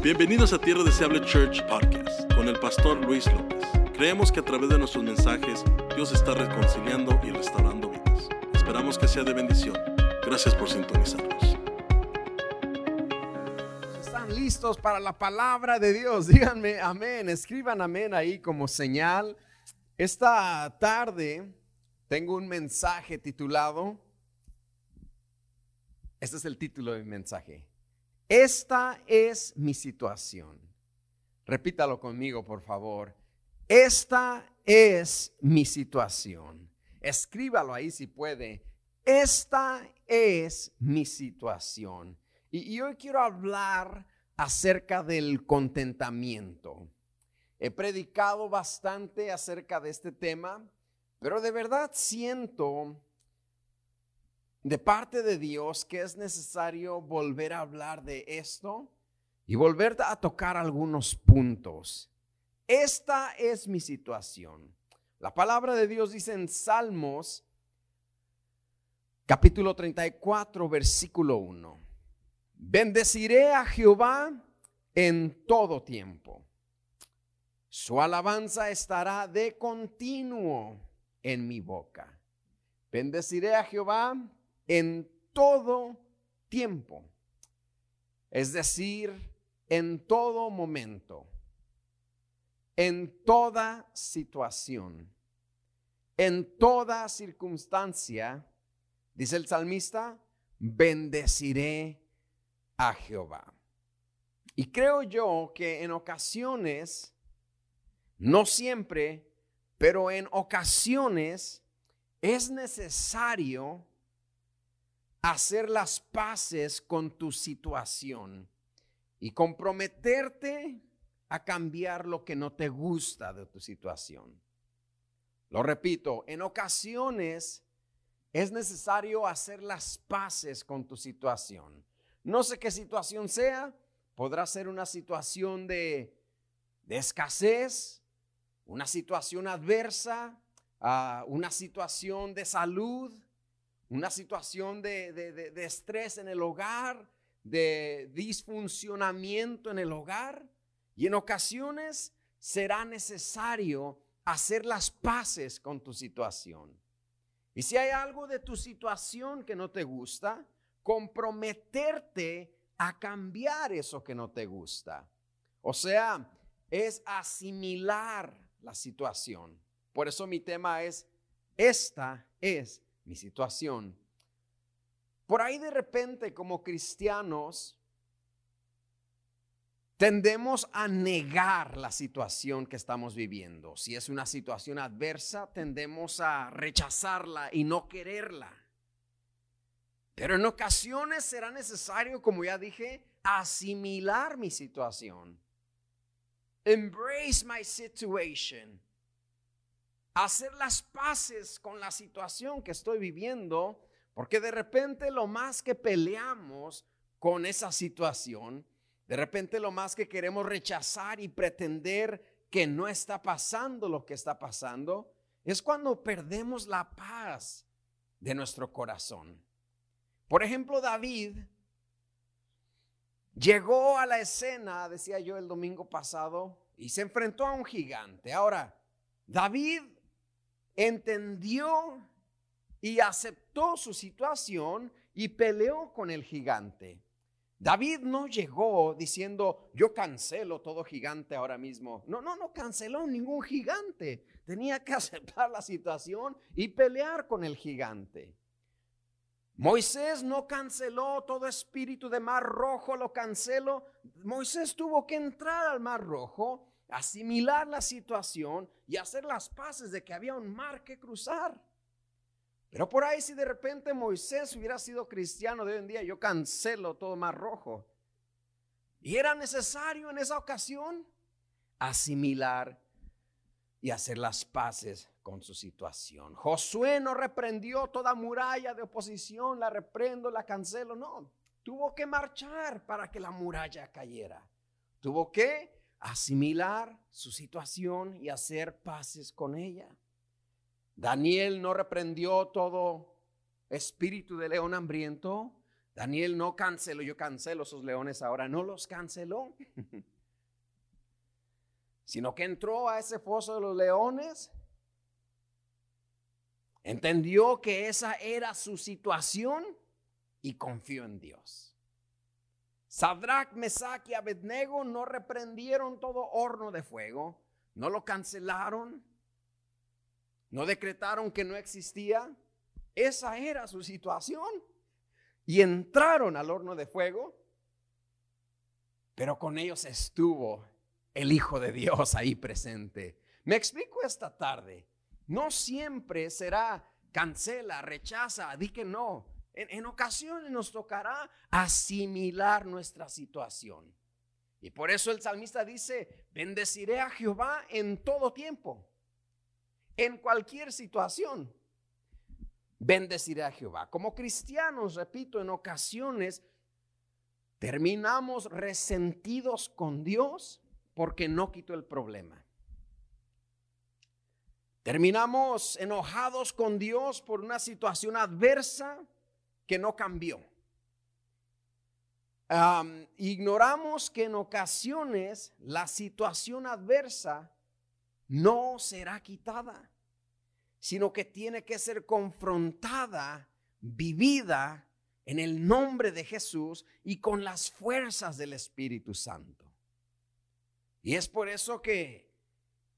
Bienvenidos a Tierra Deseable Church Podcast con el pastor Luis López. Creemos que a través de nuestros mensajes Dios está reconciliando y restaurando vidas. Esperamos que sea de bendición. Gracias por sintonizarnos. ¿Están listos para la palabra de Dios? Díganme amén. Escriban amén ahí como señal. Esta tarde tengo un mensaje titulado, este es el título de mi mensaje, esta es mi situación. Repítalo conmigo, por favor. Esta es mi situación. Escríbalo ahí si puede. Esta es mi situación. Y, hoy quiero hablar acerca del contentamiento. He predicado bastante acerca de este tema, pero de verdad siento de parte de Dios que es necesario volver a hablar de esto y volver a tocar algunos puntos. Esta es mi situación. La palabra de Dios dice en Salmos capítulo 34 versículo 1. Bendeciré a Jehová en todo tiempo. Su alabanza estará de continuo en mi boca. Bendeciré a Jehová en todo tiempo, es decir, en todo momento, en toda situación, en toda circunstancia, dice el salmista, bendeciré a Jehová. Y creo yo que en ocasiones, no siempre, pero en ocasiones es necesario hacer las paces con tu situación y comprometerte a cambiar lo que no te gusta de tu situación. Lo repito, en ocasiones es necesario hacer las paces con tu situación. No sé qué situación sea, podrá ser una situación de, de escasez, una situación adversa, uh, una situación de salud, una situación de, de, de, estrés en el hogar, de disfuncionamiento en el hogar. Y en ocasiones será necesario hacer las paces con tu situación. Y si hay algo de tu situación que no te gusta, comprometerte a cambiar eso que no te gusta. O sea, es asimilar la situación. Por eso mi tema es, esta es mi situación. Por ahí de repente como cristianos tendemos a negar la situación que estamos viviendo. Si es una situación adversa, tendemos a rechazarla y no quererla. Pero en ocasiones será necesario, como ya dije, asimilar mi situación. Embrace my situation hacer las paces con la situación que estoy viviendo, porque de repente lo más que peleamos con esa situación, de repente lo más que queremos rechazar y pretender que no está pasando lo que está pasando, es cuando perdemos la paz de nuestro corazón. Por ejemplo, David llegó a la escena, decía yo el domingo pasado, y se enfrentó a un gigante. Ahora, David entendió y aceptó su situación y peleó con el gigante. David no llegó diciendo, yo cancelo todo gigante ahora mismo. No, no, no canceló ningún gigante. Tenía que aceptar la situación y pelear con el gigante. Moisés no canceló todo espíritu de mar rojo, lo canceló. Moisés tuvo que entrar al mar rojo asimilar la situación y hacer las paces de que había un mar que cruzar. Pero por ahí si de repente Moisés hubiera sido cristiano de hoy en día, yo cancelo todo mar rojo. Y era necesario en esa ocasión asimilar y hacer las paces con su situación. Josué no reprendió toda muralla de oposición, la reprendo, la cancelo, no. Tuvo que marchar para que la muralla cayera. Tuvo que asimilar su situación y hacer paces con ella. Daniel no reprendió todo espíritu de león hambriento. Daniel no canceló, yo cancelo esos leones ahora, no los canceló, sino que entró a ese foso de los leones, entendió que esa era su situación y confió en Dios. Sadrach, Mesach y Abednego no reprendieron todo horno de fuego, no lo cancelaron, no decretaron que no existía. Esa era su situación. Y entraron al horno de fuego, pero con ellos estuvo el Hijo de Dios ahí presente. Me explico esta tarde. No siempre será cancela, rechaza, di que no. En, ocasiones nos tocará asimilar nuestra situación. Y por eso el salmista dice, bendeciré a Jehová en todo tiempo, en cualquier situación. Bendeciré a Jehová. Como cristianos, repito, en ocasiones terminamos resentidos con Dios porque no quitó el problema. Terminamos enojados con Dios por una situación adversa que no cambió. ignoramos que en ocasiones la situación adversa no será quitada, sino que tiene que ser confrontada, vivida en el nombre de Jesús y con las fuerzas del Espíritu Santo. Y es por eso que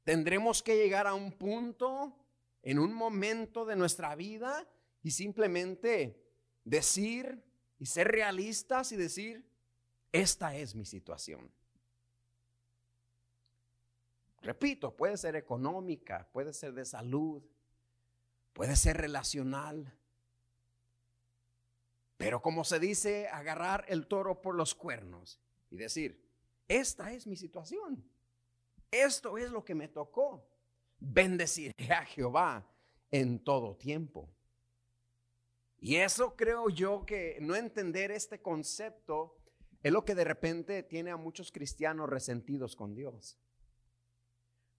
tendremos que llegar a un punto, en un momento de nuestra vida, y simplemente decir y ser realistas y decir, esta es mi situación. Repito, puede ser económica, puede ser de salud, puede ser relacional. Pero como se dice, agarrar el toro por los cuernos y decir, esta es mi situación. Esto es lo que me tocó. Bendeciré a Jehová en todo tiempo. Y eso creo yo que no entender este concepto es lo que de repente tiene a muchos cristianos resentidos con Dios.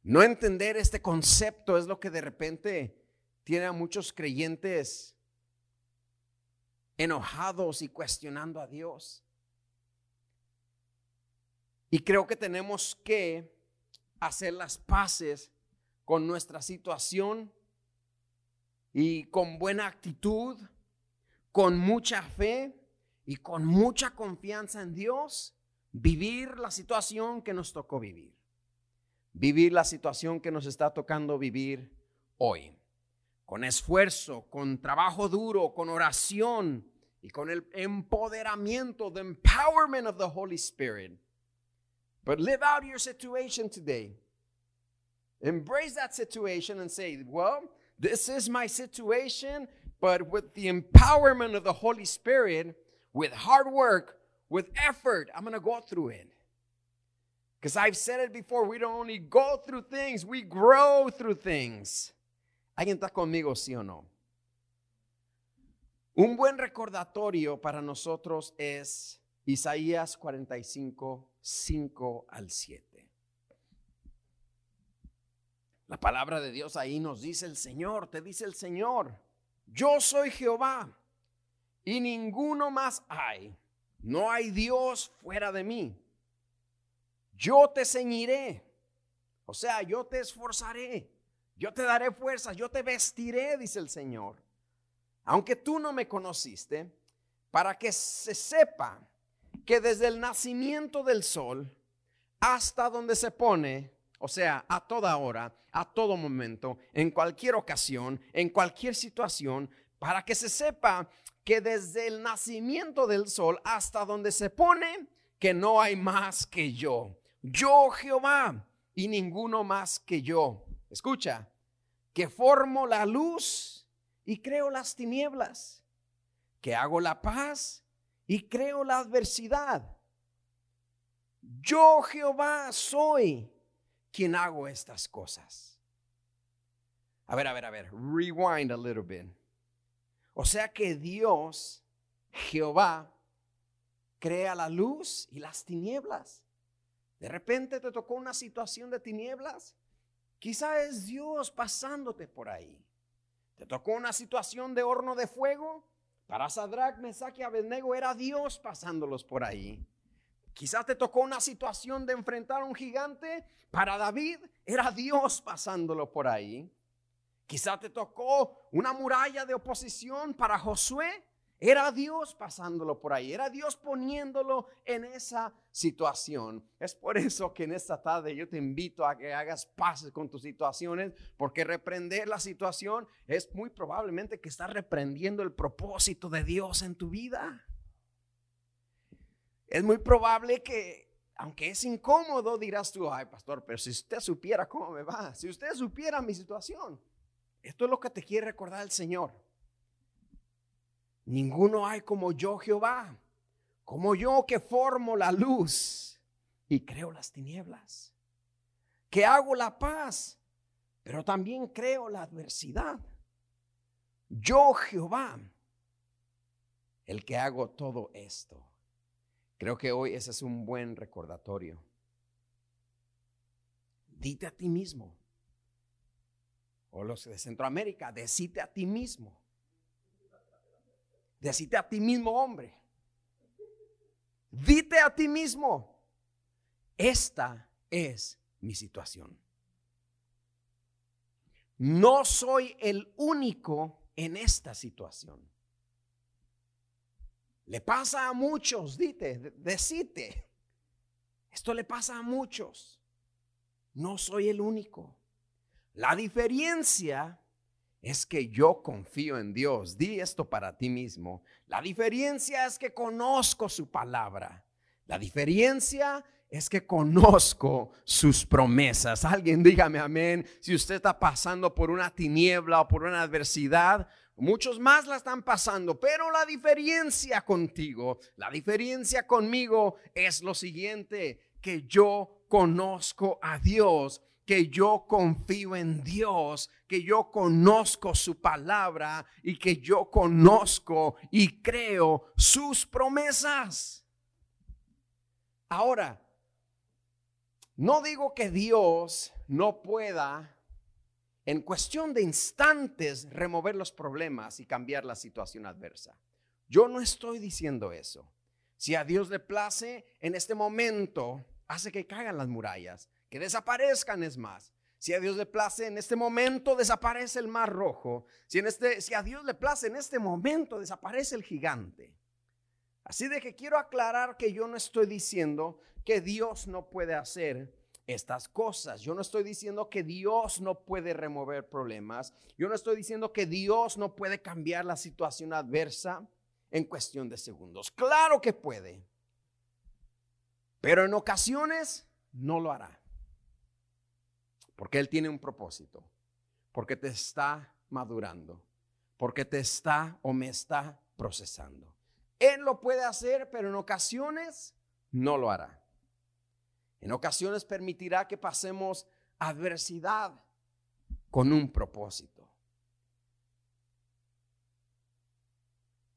No entender este concepto es lo que de repente tiene a muchos creyentes enojados y cuestionando a Dios. Y creo que tenemos que hacer las paces con nuestra situación y con buena actitud con mucha fe y con mucha confianza en Dios, vivir la situación que nos tocó vivir. Vivir la situación que nos está tocando vivir hoy. Con esfuerzo, con trabajo duro, con oración y con el empoderamiento, the empowerment of the Holy Spirit. But live out your situation today. Embrace that situation and say, well, this is my situation but with the empowerment of the Holy Spirit, with hard work, with effort, I'm going to go through it. Because I've said it before, we don't only go through things, we grow through things. ¿Alguien está conmigo, sí o no? Un buen recordatorio para nosotros es Isaías 45, 5 al 7. La palabra de Dios ahí nos dice el Señor, te dice el Señor. Yo soy Jehová y ninguno más hay. No hay Dios fuera de mí. Yo te ceñiré. O sea, yo te esforzaré. Yo te daré fuerzas. Yo te vestiré, dice el Señor. Aunque tú no me conociste, para que se sepa que desde el nacimiento del sol hasta donde se pone, o sea, a toda hora, a todo momento, en cualquier ocasión, en cualquier situación, para que se sepa que desde el nacimiento del sol hasta donde se pone, que no hay más que yo. Yo Jehová y ninguno más que yo. Escucha, que formo la luz y creo las tinieblas, que hago la paz y creo la adversidad. Yo Jehová soy quien hago estas cosas. A ver, a ver, a ver, rewind a little bit. O sea que Dios, Jehová, crea la luz y las tinieblas. De repente te tocó una situación de tinieblas. Quizá es Dios pasándote por ahí. Te tocó una situación de horno de fuego. Para Sadrach, Mesach y Abednego era Dios pasándolos por ahí. Quizás te tocó una situación de enfrentar a un gigante. Para David era Dios pasándolo por ahí. Quizás te tocó una muralla de oposición. Para Josué era Dios pasándolo por ahí. Era Dios poniéndolo en esa situación. Es por eso que en esta tarde yo te invito a que hagas pases con tus situaciones. Porque reprender la situación es muy probablemente que estás reprendiendo el propósito de Dios en tu vida es muy probable que, aunque es incómodo, dirás tú, ay pastor, pero si usted supiera cómo me va, si usted supiera mi situación, esto es lo que te quiere recordar el Señor. Ninguno hay como yo, Jehová, como yo que formo la luz y creo las tinieblas, que hago la paz, pero también creo la adversidad. Yo, Jehová, el que hago todo esto. Creo que hoy ese es un buen recordatorio. Dite a ti mismo. O los de Centroamérica, decite a ti mismo. Decite a ti mismo, hombre. Dite a ti mismo, esta es mi situación. No soy el único en esta situación. Le pasa a muchos, dite, decite. Esto le pasa a muchos. No soy el único. La diferencia es que yo confío en Dios. Di esto para ti mismo. La diferencia es que conozco su palabra. La diferencia es que conozco sus promesas. Alguien dígame amén. Si usted está pasando por una tiniebla o por una adversidad, Muchos más la están pasando, pero la diferencia contigo, la diferencia conmigo es lo siguiente, que yo conozco a Dios, que yo confío en Dios, que yo conozco su palabra y que yo conozco y creo sus promesas. Ahora, no digo que Dios no pueda en cuestión de instantes remover los problemas y cambiar la situación adversa. Yo no estoy diciendo eso. Si a Dios le place, en este momento hace que caigan las murallas, que desaparezcan es más. Si a Dios le place, en este momento desaparece el mar rojo. Si, en este, si a Dios le place, en este momento desaparece el gigante. Así de que quiero aclarar que yo no estoy diciendo que Dios no puede hacer estas cosas. Yo no estoy diciendo que Dios no puede remover problemas. Yo no estoy diciendo que Dios no puede cambiar la situación adversa en cuestión de segundos. Claro que puede. Pero en ocasiones no lo hará. Porque Él tiene un propósito. Porque te está madurando. Porque te está o me está procesando. Él lo puede hacer, pero en ocasiones no lo hará. En ocasiones permitirá que pasemos adversidad con un propósito.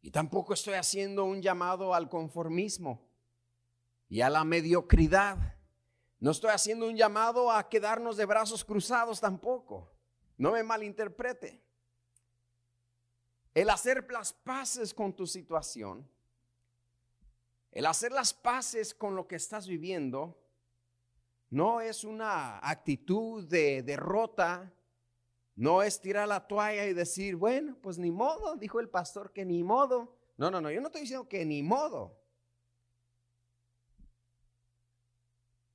Y tampoco estoy haciendo un llamado al conformismo y a la mediocridad. No estoy haciendo un llamado a quedarnos de brazos cruzados tampoco. No me malinterprete. El hacer las paces con tu situación, el hacer las paces con lo que estás viviendo, no es una actitud de derrota, no es tirar la toalla y decir, bueno, pues ni modo, dijo el pastor que ni modo. No, no, no, yo no estoy diciendo que ni modo.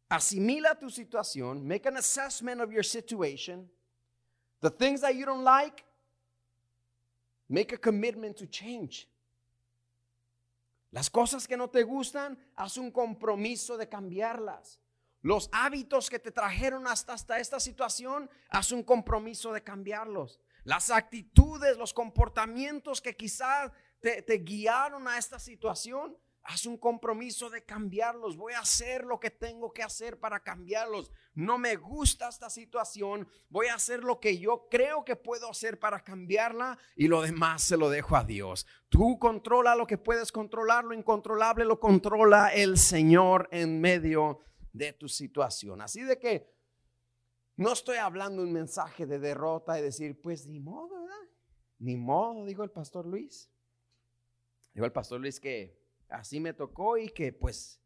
Asimila tu situación, make an assessment of your situation. The things that you don't like, make a commitment to change. Las cosas que no te gustan, haz un compromiso de cambiarlas. Los hábitos que te trajeron hasta, esta situación, haz un compromiso de cambiarlos. Las actitudes, los comportamientos que quizás te, te guiaron a esta situación, haz un compromiso de cambiarlos. Voy a hacer lo que tengo que hacer para cambiarlos. No me gusta esta situación. Voy a hacer lo que yo creo que puedo hacer para cambiarla y lo demás se lo dejo a Dios. Tú controla lo que puedes controlar, lo incontrolable lo controla el Señor en medio de tu situación. Así de que no estoy hablando un mensaje de derrota y decir, pues ni modo, ¿verdad? Ni modo, dijo el pastor Luis. Dijo el pastor Luis que así me tocó y que pues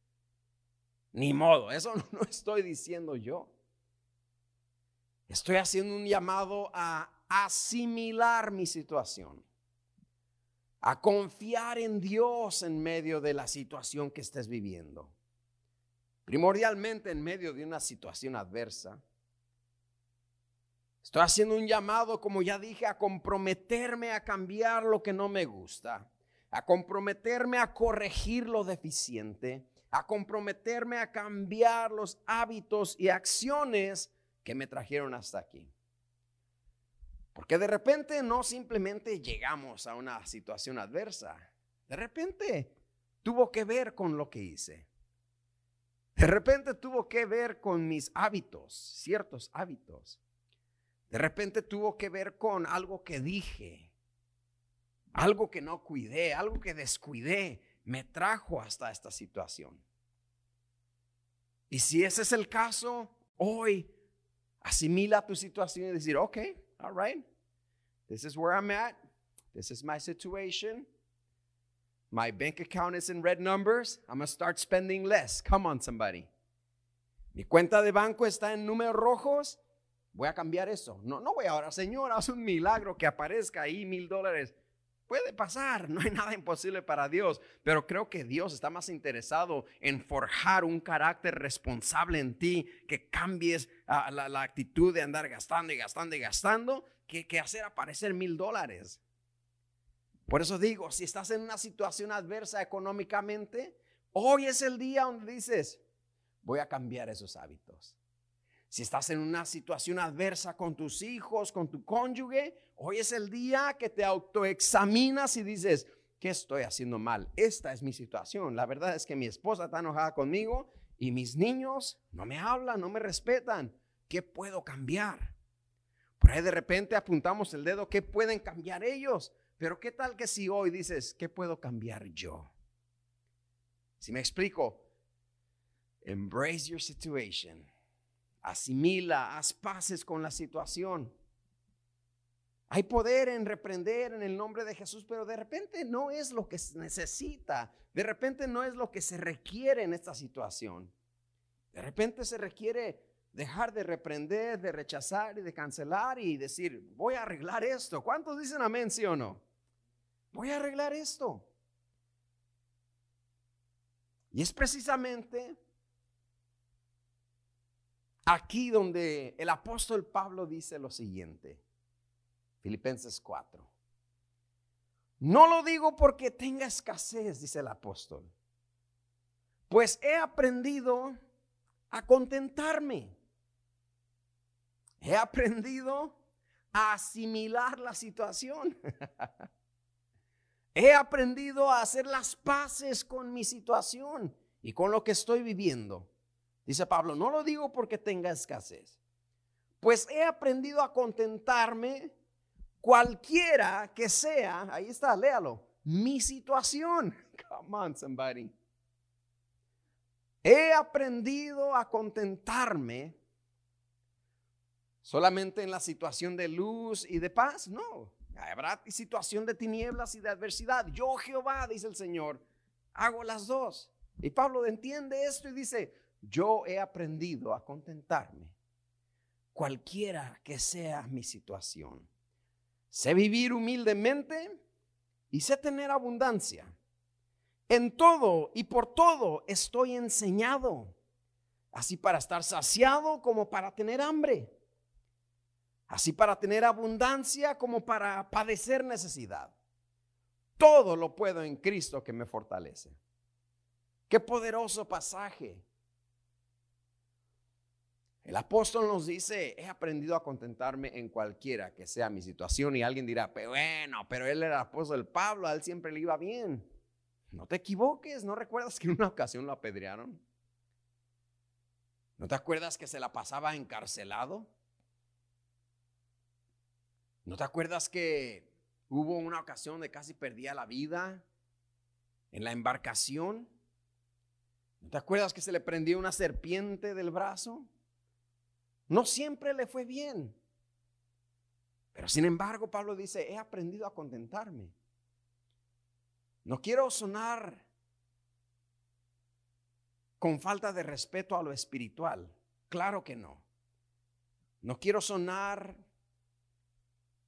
ni modo, eso no estoy diciendo yo. Estoy haciendo un llamado a asimilar mi situación, a confiar en Dios en medio de la situación que estés viviendo. Primordialmente en medio de una situación adversa. Estoy haciendo un llamado, como ya dije, a comprometerme a cambiar lo que no me gusta, a comprometerme a corregir lo deficiente, a comprometerme a cambiar los hábitos y acciones que me trajeron hasta aquí. Porque de repente no simplemente llegamos a una situación adversa, de repente tuvo que ver con lo que hice. De repente tuvo que ver con mis hábitos, ciertos hábitos. De repente tuvo que ver con algo que dije, algo que no cuidé, algo que descuidé, me trajo hasta esta situación. Y si ese es el caso, hoy asimila tu situación y decir, ok, all right, this is where I'm at, this is my situation. My bank account is in red numbers. I'm going start spending less. Come on, somebody. Mi cuenta de banco está en números rojos. Voy a cambiar eso. No, no voy ahora, Señor, haz un milagro que aparezca ahí mil dólares. Puede pasar, no hay nada imposible para Dios, pero creo que Dios está más interesado en forjar un carácter responsable en ti, que cambies ah, la, actitud de andar gastando y gastando y gastando, que, que hacer aparecer mil dólares. Por eso digo, si estás en una situación adversa económicamente, hoy es el día donde dices, voy a cambiar esos hábitos. Si estás en una situación adversa con tus hijos, con tu cónyuge, hoy es el día que te autoexaminas y dices, ¿qué estoy haciendo mal? Esta es mi situación. La verdad es que mi esposa está enojada conmigo y mis niños no me hablan, no me respetan. ¿Qué puedo cambiar? Por ahí de repente apuntamos el dedo, ¿qué pueden cambiar ellos? Pero ¿qué tal que si hoy dices, ¿qué puedo cambiar yo? Si me explico, embrace your situation asimila, haz paces con la situación. Hay poder en reprender en el nombre de Jesús, pero de repente no es lo que se necesita, de repente no es lo que se requiere en esta situación. De repente se requiere dejar de reprender, de rechazar y de cancelar y decir, voy a arreglar esto. ¿Cuántos dicen amén, sí o no? Voy a arreglar esto. Y es precisamente Aquí donde el apóstol Pablo dice lo siguiente, Filipenses 4. No lo digo porque tenga escasez, dice el apóstol, pues he aprendido a contentarme. He aprendido a asimilar la situación. he aprendido a hacer las paces con mi situación y con lo que estoy viviendo. Dice Pablo, no lo digo porque tenga escasez, pues he aprendido a contentarme cualquiera que sea, ahí está, léalo, mi situación. Come on, somebody. He aprendido a contentarme solamente en la situación de luz y de paz, no. Habrá situación de tinieblas y de adversidad. Yo, Jehová, dice el Señor, hago las dos. Y Pablo entiende esto y dice, yo he aprendido a contentarme, cualquiera que sea mi situación. Sé vivir humildemente y sé tener abundancia. En todo y por todo estoy enseñado, así para estar saciado como para tener hambre, así para tener abundancia como para padecer necesidad. Todo lo puedo en Cristo que me fortalece. Qué poderoso pasaje. El apóstol nos dice, he aprendido a contentarme en cualquiera que sea mi situación. Y alguien dirá, pero bueno, pero él era el apóstol Pablo, a él siempre le iba bien. No te equivoques, ¿no recuerdas que en una ocasión lo apedrearon? ¿No te acuerdas que se la pasaba encarcelado? ¿No te acuerdas que hubo una ocasión de casi perdía la vida en la embarcación? ¿No te acuerdas que se le prendió una serpiente del brazo? No siempre le fue bien. Pero sin embargo, Pablo dice, he aprendido a contentarme. No quiero sonar con falta de respeto a lo espiritual. Claro que no. No quiero sonar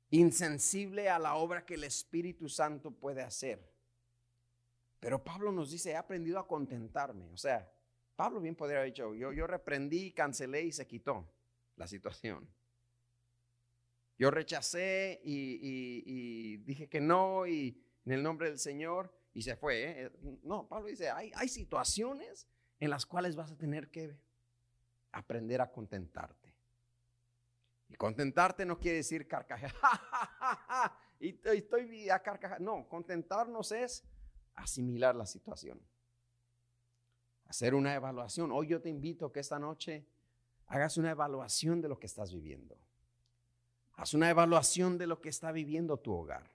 insensible a la obra que el Espíritu Santo puede hacer. Pero Pablo nos dice, he aprendido a contentarme. O sea, Pablo bien podría haber dicho, yo, yo reprendí, cancelé y se quitó la situación. Yo rechacé y, dije que no y en el nombre del Señor y se fue. ¿eh? No, Pablo dice, hay, hay situaciones en las cuales vas a tener que aprender a contentarte. Y contentarte no quiere decir carcajear. y estoy a carcajear. No, contentarnos es asimilar la situación. Hacer una evaluación. Hoy yo te invito que esta noche hagas una evaluación de lo que estás viviendo. Haz una evaluación de lo que está viviendo tu hogar.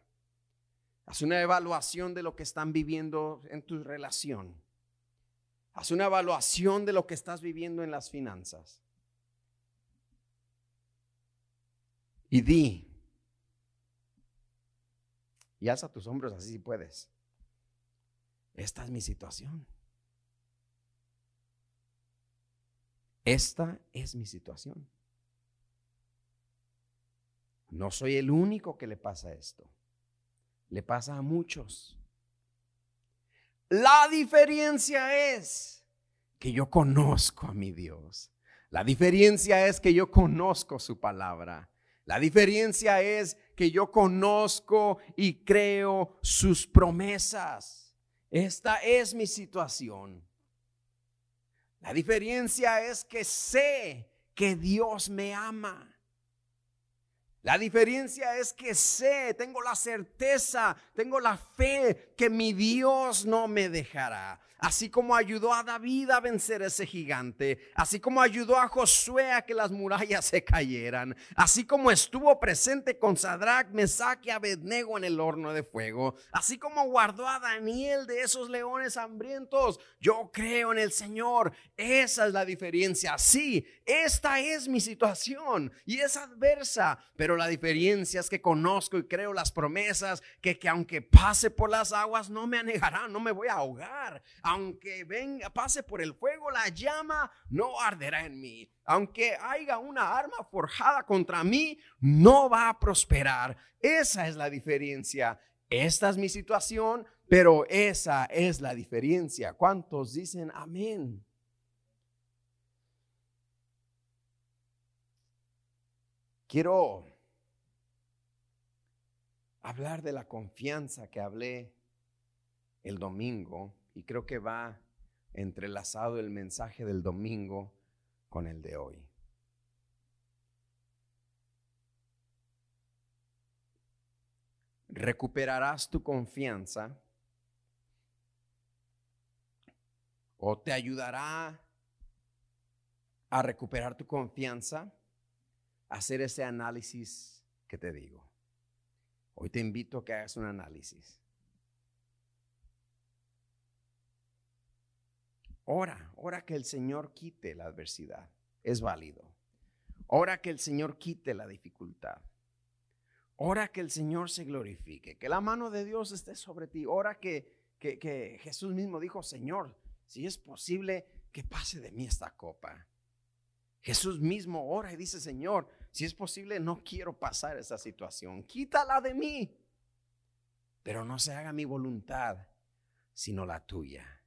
Haz una evaluación de lo que están viviendo en tu relación. Haz una evaluación de lo que estás viviendo en las finanzas. Y di, y alza tus hombros así si puedes. Esta es mi situación. Esta es mi situación. No soy el único que le pasa esto. Le pasa a muchos. La diferencia es que yo conozco a mi Dios. La diferencia es que yo conozco su palabra. La diferencia es que yo conozco y creo sus promesas. Esta es mi situación. La diferencia es que sé que Dios me ama. La diferencia es que sé, tengo la certeza, tengo la fe que mi Dios no me dejará así como ayudó a David a vencer ese gigante, así como ayudó a Josué a que las murallas se cayeran, así como estuvo presente con Sadrach, Mesach y Abednego en el horno de fuego, así como guardó a Daniel de esos leones hambrientos. Yo creo en el Señor. Esa es la diferencia. Sí, esta es mi situación y es adversa, pero la diferencia es que conozco y creo las promesas que, que aunque pase por las aguas no me anegarán, no me voy a ahogar aunque venga, pase por el fuego, la llama no arderá en mí. Aunque haya una arma forjada contra mí, no va a prosperar. Esa es la diferencia. Esta es mi situación, pero esa es la diferencia. ¿Cuántos dicen amén? Quiero hablar de la confianza que hablé el domingo y creo que va entrelazado el mensaje del domingo con el de hoy. Recuperarás tu confianza o te ayudará a recuperar tu confianza hacer ese análisis que te digo. Hoy te invito a que hagas un análisis. Ora, ora que el Señor quite la adversidad. Es válido. Ora que el Señor quite la dificultad. Ora que el Señor se glorifique, que la mano de Dios esté sobre ti. Ora que, que, que Jesús mismo dijo, Señor, si es posible que pase de mí esta copa. Jesús mismo ora y dice, Señor, si es posible, no quiero pasar esa situación. Quítala de mí. Pero no se haga mi voluntad, sino la tuya.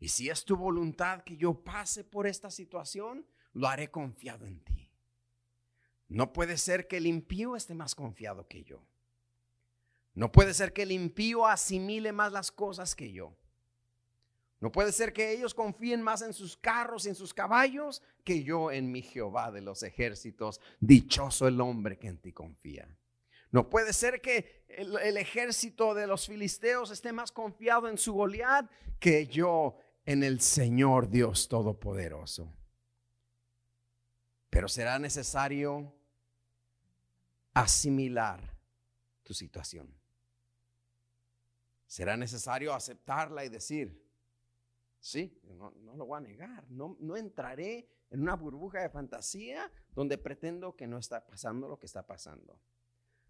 Y si es tu voluntad que yo pase por esta situación, lo haré confiado en ti. No puede ser que el impío esté más confiado que yo. No puede ser que el impío asimile más las cosas que yo. No puede ser que ellos confíen más en sus carros y en sus caballos que yo en mi Jehová de los ejércitos. Dichoso el hombre que en ti confía. No puede ser que el, ejército de los filisteos esté más confiado en su Goliat que yo en el Señor Dios Todopoderoso. Pero será necesario asimilar tu situación. Será necesario aceptarla y decir, sí, no, lo voy a negar, no, no entraré en una burbuja de fantasía donde pretendo que no está pasando lo que está pasando.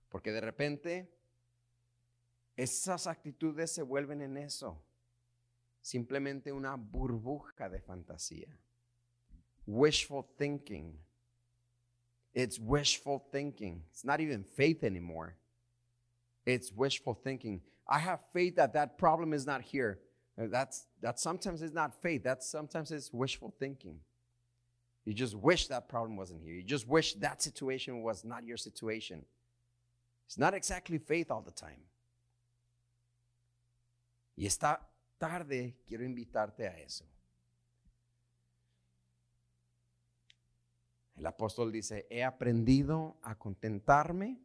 Porque de repente esas actitudes se vuelven en eso. Simplemente una burbuja de fantasía. Wishful thinking. It's wishful thinking. It's not even faith anymore. It's wishful thinking. I have faith that that problem is not here. Uh, that's that sometimes is not faith. That sometimes it's wishful thinking. You just wish that problem wasn't here. You just wish that situation was not your situation. It's not exactly faith all the time. Y esta tarde quiero invitarte a eso. El apóstol dice, he aprendido a contentarme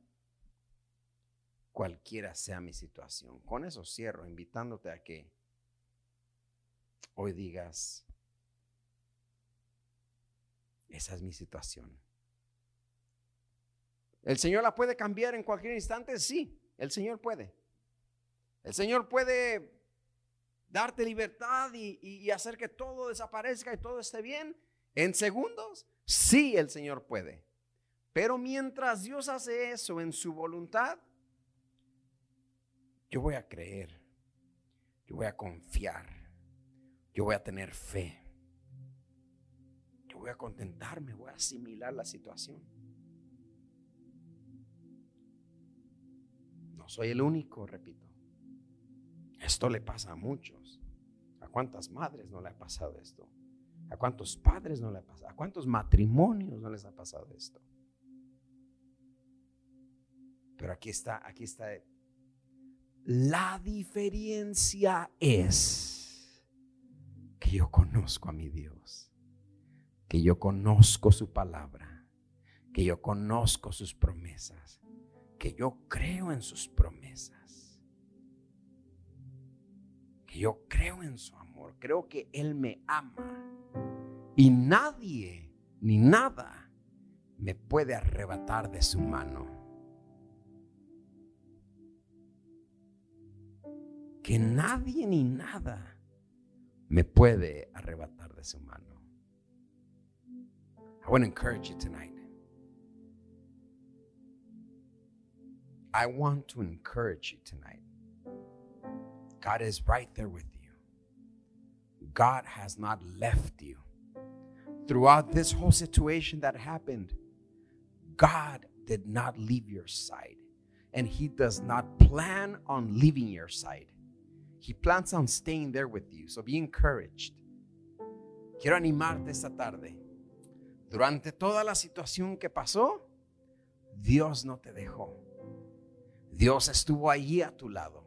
cualquiera sea mi situación. Con eso cierro, invitándote a que hoy digas, esa es mi situación. ¿El Señor la puede cambiar en cualquier instante? Sí, el Señor puede. El Señor puede darte libertad y, hacer que todo desaparezca y todo esté bien en segundos. Sí, el Señor puede. Pero mientras Dios hace eso en su voluntad, yo voy a creer, yo voy a confiar, yo voy a tener fe, yo voy a contentarme, voy a asimilar la situación. No soy el único, repito. Esto le pasa a muchos. ¿A cuántas madres no le ha pasado esto? ¿A cuántos padres no le ha pasado? ¿A cuántos matrimonios no les ha pasado esto? Pero aquí está, aquí está la diferencia es que yo conozco a mi Dios, que yo conozco su palabra, que yo conozco sus promesas, que yo creo en sus promesas, yo creo en su amor, creo que Él me ama y nadie ni nada me puede arrebatar de su mano. que nadie ni nada me puede arrebatar de su mano. I want to encourage you tonight. I want to encourage you tonight. God is right there with you. God has not left you. Throughout this whole situation that happened, God did not leave your side. And He does not plan on leaving your side. He plans on staying there with you. So be encouraged. Quiero animarte esta tarde. Durante toda la situación que pasó, Dios no te dejó. Dios estuvo allí a tu lado.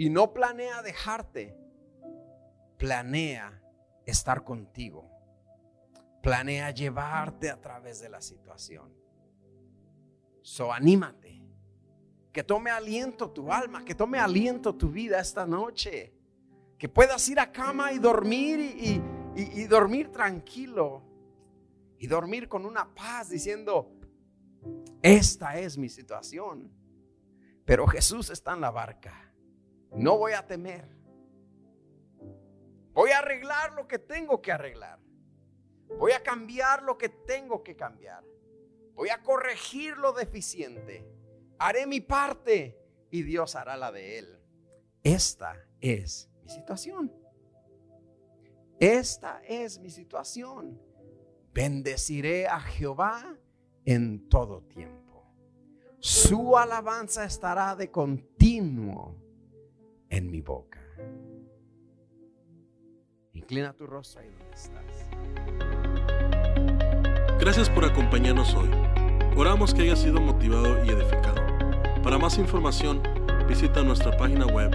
Y no planea dejarte. Planea estar contigo. Planea llevarte a través de la situación. So anímate que tome aliento tu alma, que tome aliento tu vida esta noche. Que puedas ir a cama y dormir y, dormir tranquilo. Y dormir con una paz diciendo, esta es mi situación. Pero Jesús está en la barca. No voy a temer. Voy a arreglar lo que tengo que arreglar. Voy a cambiar lo que tengo que cambiar. Voy a corregir lo deficiente haré mi parte y Dios hará la de él. Esta es mi situación. Esta es mi situación. Bendeciré a Jehová en todo tiempo. Su alabanza estará de continuo en mi boca. Inclina tu rostro ahí donde estás. Gracias por acompañarnos hoy. Oramos que haya sido motivado y edificado. Para más información, visita nuestra página web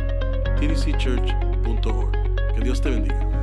tdcchurch.org. Que Dios te bendiga.